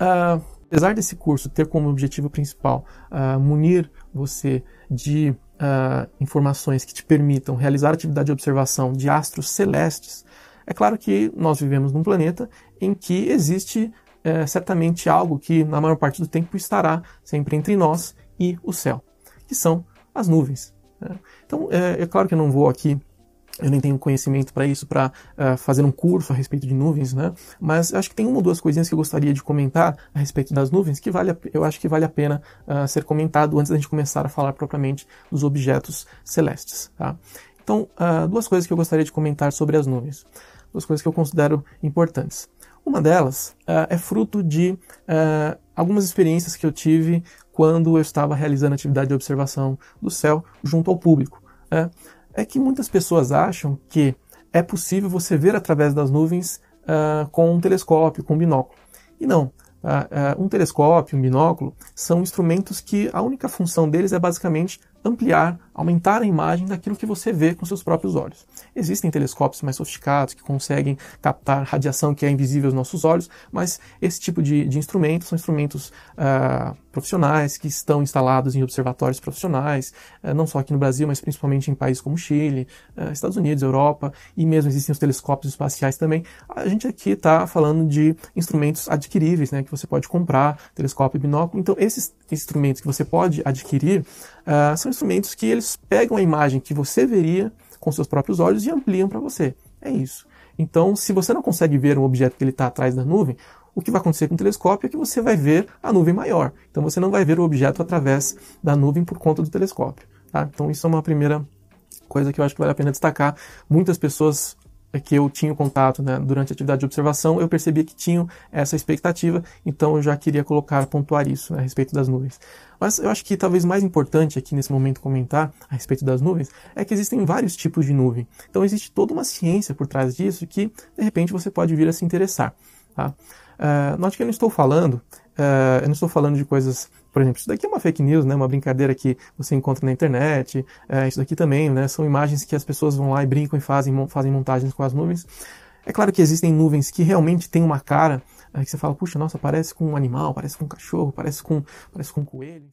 uh, apesar desse curso ter como objetivo principal uh, munir você de uh, informações que te permitam realizar atividade de observação de astros celestes, é claro que nós vivemos num planeta em que existe uh, certamente algo que, na maior parte do tempo, estará sempre entre nós e o céu, que são as nuvens. Né? Então, é, é claro que eu não vou aqui eu nem tenho conhecimento para isso, para uh, fazer um curso a respeito de nuvens, né? Mas acho que tem uma ou duas coisinhas que eu gostaria de comentar a respeito das nuvens que vale, eu acho que vale a pena uh, ser comentado antes da gente começar a falar propriamente dos objetos celestes, tá? Então, uh, duas coisas que eu gostaria de comentar sobre as nuvens, duas coisas que eu considero importantes. Uma delas é fruto de algumas experiências que eu tive quando eu estava realizando atividade de observação do céu junto ao público. Né? É que muitas pessoas acham que é possível você ver através das nuvens uh, com um telescópio, com um binóculo. E não. Uh, uh, um telescópio, um binóculo, são instrumentos que a única função deles é basicamente ampliar, aumentar a imagem daquilo que você vê com seus próprios olhos. Existem telescópios mais sofisticados que conseguem captar radiação que é invisível aos nossos olhos, mas esse tipo de, de instrumentos são instrumentos uh, profissionais que estão instalados em observatórios profissionais, uh, não só aqui no Brasil, mas principalmente em países como Chile, uh, Estados Unidos, Europa, e mesmo existem os telescópios espaciais também. A gente aqui está falando de instrumentos adquiríveis, né, que você pode comprar, telescópio binóculo. Então, esses instrumentos que você pode adquirir são instrumentos que eles pegam a imagem que você veria com seus próprios olhos e ampliam para você. É isso. Então, se você não consegue ver um objeto que ele está atrás da nuvem, o que vai acontecer com o telescópio é que você vai ver a nuvem maior. Então, você não vai ver o objeto através da nuvem por conta do telescópio. Tá? Então, isso é uma primeira coisa que eu acho que vale a pena destacar. Muitas pessoas que eu tinha contato né, durante a atividade de observação, eu percebi que tinham essa expectativa, então eu já queria colocar, pontuar isso né, a respeito das nuvens. Mas eu acho que talvez mais importante aqui nesse momento comentar a respeito das nuvens é que existem vários tipos de nuvem. Então existe toda uma ciência por trás disso que de repente você pode vir a se interessar. Tá? Uh, note que eu não estou falando, uh, eu não estou falando de coisas, por exemplo, isso daqui é uma fake news, né, uma brincadeira que você encontra na internet, uh, isso daqui também, né, são imagens que as pessoas vão lá e brincam e fazem, fazem montagens com as nuvens. É claro que existem nuvens que realmente têm uma cara que você fala, puxa, nossa, parece com um animal, parece com um cachorro, parece com, parece com um coelho.